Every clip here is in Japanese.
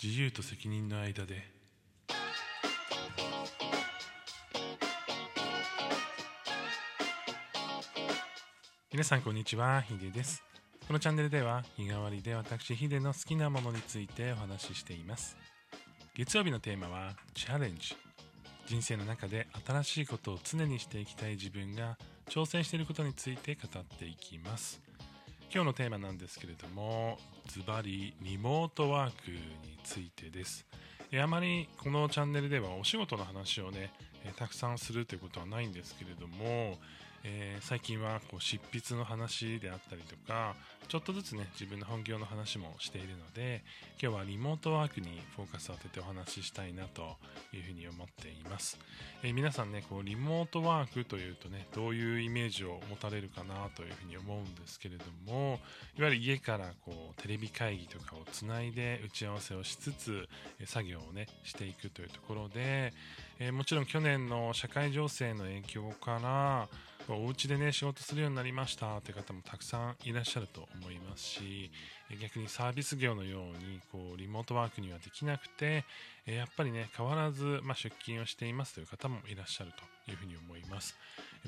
自由と責任の間で。皆さんこんにちはヒデです。このチャンネルでは日替わりで私ヒデの好きなものについてお話ししています。月曜日のテーマはチャレンジ。人生の中で新しいことを常にしていきたい自分が挑戦していることについて語っていきます。今日のテーマなんですけれどもズバリリモートワークについてです。あまりこのチャンネルではお仕事の話をねたくさんするということはないんですけれどもえー、最近はこう執筆の話であったりとかちょっとずつね自分の本業の話もしているので今日はリモートワークにフォーカスを当ててお話ししたいなというふうに思っています、えー、皆さんねこうリモートワークというとねどういうイメージを持たれるかなというふうに思うんですけれどもいわゆる家からこうテレビ会議とかをつないで打ち合わせをしつつ作業をねしていくというところで、えー、もちろん去年の社会情勢の影響からお家でね仕事するようになりましたって方もたくさんいらっしゃると思いますし逆にサービス業のようにこうリモートワークにはできなくてやっぱりね変わらず、ま、出勤をしていますという方もいらっしゃるというふうに思います。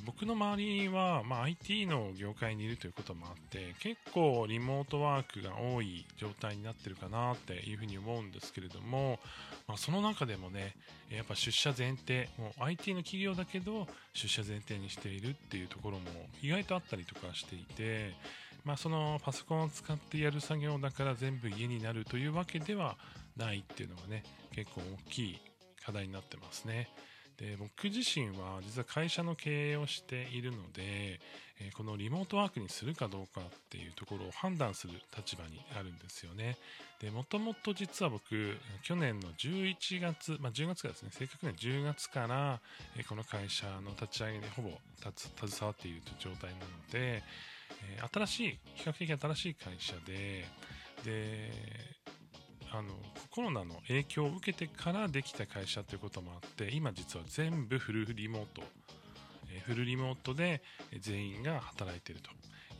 僕の周りは、ま、IT の業界にいるということもあって結構リモートワークが多い状態になってるかなっていうふうに思うんですけれども、まあ、その中でもねやっぱ出社前提もう IT の企業だけど出社前提にしているっていうところも意外とあったりとかしていてまあ、そのパソコンを使ってやる作業だから全部家になるというわけではないっていうのがね結構大きい課題になってますね。で僕自身は実は会社の経営をしているので、えこのリモートワークにするかどうかっていうところを判断する立場にあるんですよね。でもともと実は僕去年の11月、まあ、10月からですね正確には10月から、えこの会社の立ち上げにほぼ携わっているという状態なので、え新しい比較的新しい会社でであのコロナの影響を受けてからできた会社ということもあって今実は全部フルリモート、えフルリモートで全員が働いていると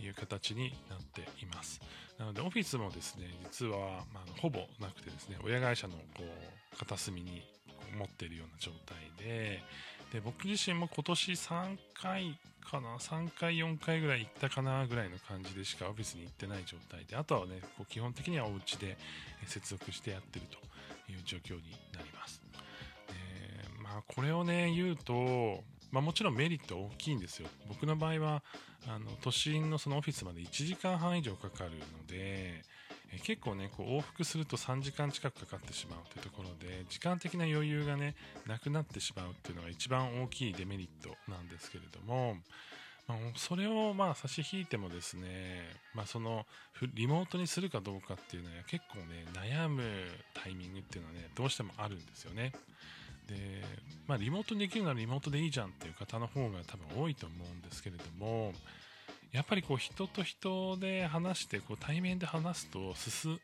いう形になっています。なのでオフィスもですね実は、まあ、ほぼなくてですね親会社のこう片隅に持っているような状態でで僕自身も今年3回かな3回4回ぐらい行ったかなぐらいの感じでしかオフィスに行ってない状態であとはねこう基本的にはお家で接続してやってるという状況になります。まあこれをね言うとまあ、もちろんメリット大きいんですよ。僕の場合はあの都心のそのオフィスまで1時間半以上かかるのでえ結構ねこう往復すると3時間近くかかってしまうというところで時間的な余裕がねなくなってしまうっていうのが一番大きいデメリットなんですけれども、まあ、それをまあ差し引いてもですね、まあ、そのリモートにするかどうかっていうのは結構ね悩むタイミングっていうのはねどうしてもあるんですよね。でまあ、リモートにできるならリモートでいいじゃんっていう方の方が多分多いと思うんですけれどもやっぱりこう人と人で話してこう対面で話すと進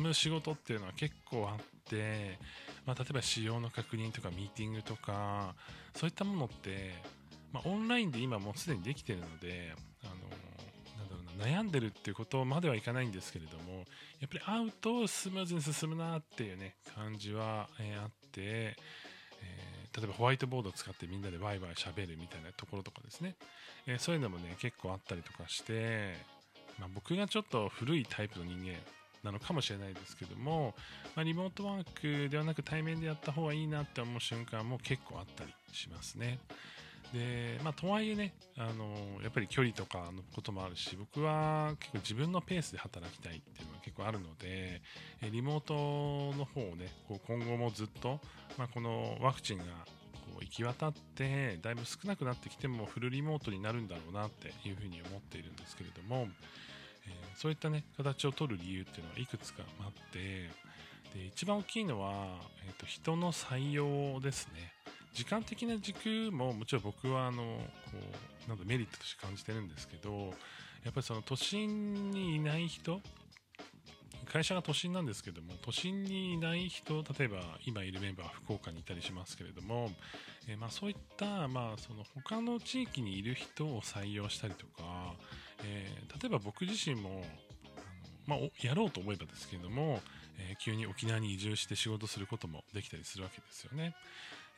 む仕事っていうのは結構あって、まあ、例えば仕様の確認とかミーティングとかそういったものって、まあ、オンラインで今もうすでにできてるのであのなんだろうな悩んでるっていうことまではいかないんですけれどもやっぱり会うとスムーズに進むなっていうね感じは、えー、あって、えー、例えばホワイトボードを使ってみんなでワイワイ喋るみたいなところとかですね、えー、そういうのもね結構あったりとかして、まあ、僕がちょっと古いタイプの人間なのかもしれないですけども、まあ、リモートワークではなく対面でやった方がいいなって思う瞬間も結構あったりしますね。で、まあ、とはいえね、あの、やっぱり距離とかのこともあるし、僕は結構自分のペースで働きたいっていうのが結構あるので、リモートの方をね、こう今後もずっと、まあ、このワクチンがこう行き渡って、だいぶ少なくなってきてもフルリモートになるんだろうなっていうふうに思っているんですけれども、えー、そういったね、形を取る理由っていうのはいくつかあって、で一番大きいのは、えーと人の採用ですね。時間的な軸ももちろん僕はあのこうなんメリットとして感じてるんですけどやっぱりその都心にいない人会社が都心なんですけども都心にいない人例えば今いるメンバーは福岡にいたりしますけれども、えー、まあ、そういった、まあ、その他の地域にいる人を採用したりとか、えー、例えば僕自身もあのまあ、やろうと思えばですけれども、えー、急に沖縄に移住して仕事することもできたりするわけですよね。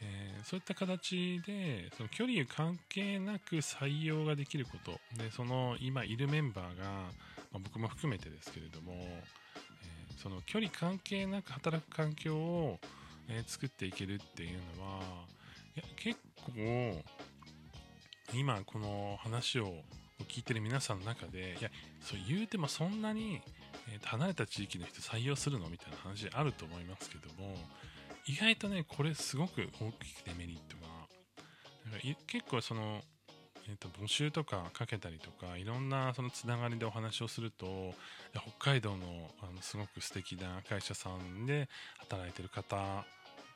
えー、そういった形でその距離関係なく採用ができることでその今いるメンバーが、まあ、僕も含めてですけれども、えー、その距離関係なく働く環境を、え作っていけるっていうのはいや結構今この話を聞いてる皆さんの中でいやそう言うてもそんなに、えー、離れた地域の人採用するの？みたいな話あると思いますけども意外とねこれすごく大きくてメリットが。結構その、えーと、募集とかかけたりとかいろんなそのつながりでお話をすると北海道のあのすごく素敵な会社さんで働いてる方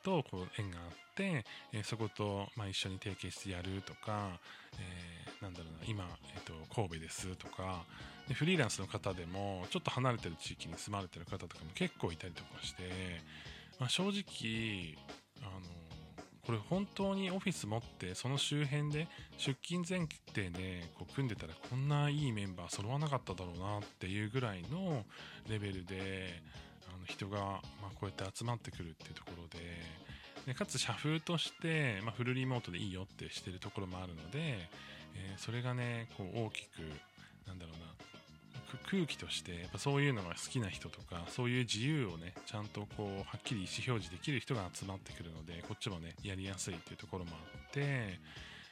とこう縁があって、え、そこと、まあ、一緒に提携してやるとか、え、なんだろうな今、えーと、神戸ですとかでフリーランスの方でもちょっと離れてる地域に住まれてる方とかも結構いたりとかして、ま、正直あのこれ本当にオフィス持ってその周辺で出勤前提でこう組んでたらこんないいメンバー揃わなかっただろうなっていうぐらいのレベルでの人が、ま、こうやって集まってくるっていうところででかつ社風として、ま、フルリモートでいいよってしてるところもあるので、えー、それがねこう大きくなんだろうな空気としてやっぱそういうのが好きな人とかそういう自由をねちゃんとこうはっきり意思表示できる人が集まってくるのでこっちもねやりやすいっていうところもあって、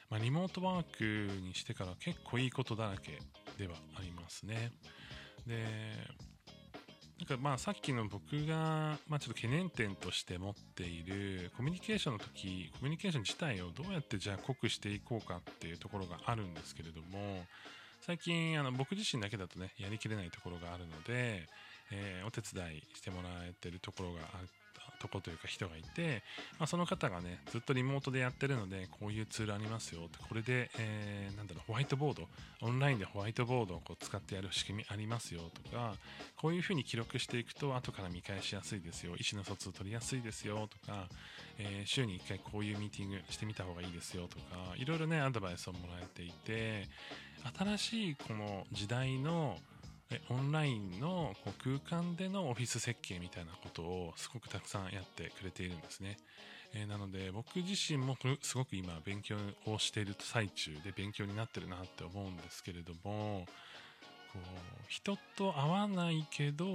まあ、リモートワークにしてから結構いいことだらけではありますね。でなんかまあさっきの僕が、まあ、ちょっと懸念点として持っているコミュニケーションの時コミュニケーション自体をどうやってじゃあ濃くしていこうかっていうところがあるんですけれども最近あの僕自身だけだとねやりきれないところがあるので、えー、お手伝いしてもらえてるところがあっとこというか人がいて、まあ、その方がねずっとリモートでやってるのでこういうツールありますよってこれで、えー、なんだろうホワイトボードオンラインでホワイトボードをこう使ってやる仕組みありますよとかこういうふうに記録していくと後から見返しやすいですよ意思の疎通取りやすいですよとか、えー、週に1回こういうミーティングしてみた方がいいですよとかいろいろねアドバイスをもらえていて新しいこの時代のオンラインのこう空間でのオフィス設計みたいなことをすごくたくさんやってくれているんですね。えー、なので僕自身もすごく今勉強をしている最中で勉強になってるなって思うんですけれどもこう人と会わないけど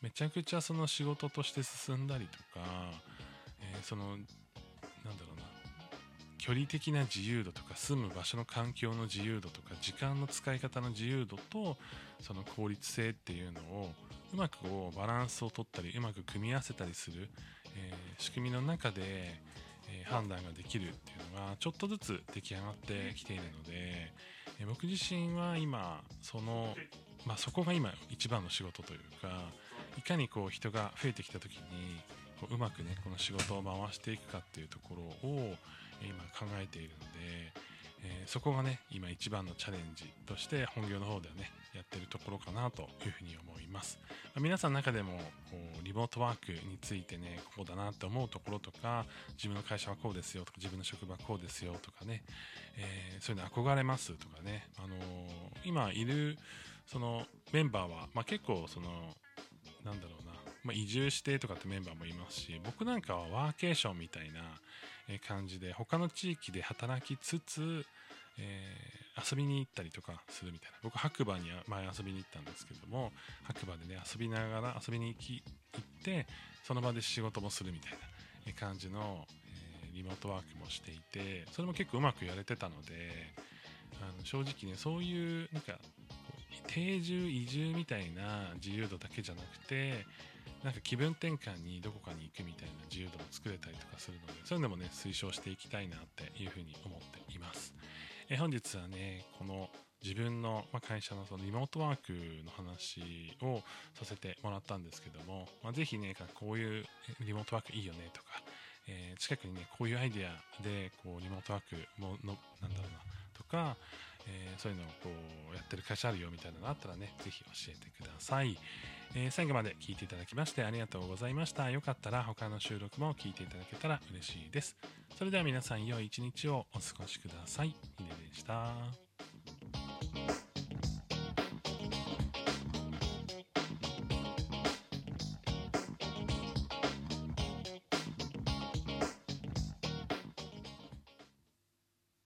めちゃくちゃその仕事として進んだりとか、えー、そのなんだろうな距離的な自由度とか住む場所の環境の自由度とか時間の使い方の自由度とその効率性っていうのをうまくこうバランスを取ったりうまく組み合わせたりする、えー、仕組みの中で、えー、判断ができるっていうのがちょっとずつ出来上がってきているので、えー、僕自身は今その、まあ、そこが今一番の仕事というかいかにこう人が増えてきた時にこううまくねこの仕事を回していくかっていうところを今考えているので、えー、そこがね今一番のチャレンジとして本業の方ではねやってるところかなというふうに思います、まあ、皆さんの中でもリモートワークについてねこうだなって思うところとか自分の会社はこうですよとか自分の職場はこうですよとかね、えー、そういうの憧れますとかね、あのー、今いるそのメンバーは、まあ、結構そのなんだろうな、まあ、移住してとかってメンバーもいますし僕なんかはワーケーションみたいな感じで他の地域で働きつつ、えー、遊びに行ったりとかするみたいな。僕白馬に前遊びに行ったんですけども白馬でね遊びながら遊びに行き行ってその場で仕事もするみたいな感じの、えー、リモートワークもしていてそれも結構うまくやれてたのであの正直ねそういうなんか定住移住みたいな自由度だけじゃなくてなんか気分転換にどこかに行くみたいな自由度も作れたりとかするのでそういうのもね推奨していきたいなっていうふうに思っています、え本日はねこの自分の会社のそのリモートワークの話をさせてもらったんですけども、まあ、ぜひねこういうリモートワークいいよねとか、えー、近くにねこういうアイデアでこうリモートワークものなんだろうなとか、えー、そういうのをこうやってる会社あるよみたいなのあったらね、ぜひ教えてください。えー、最後まで聞いていただきましてありがとうございました。よかったら他の収録も聞いていただけたら嬉しいです。それでは皆さん良い一日をお過ごしください。ひねでした。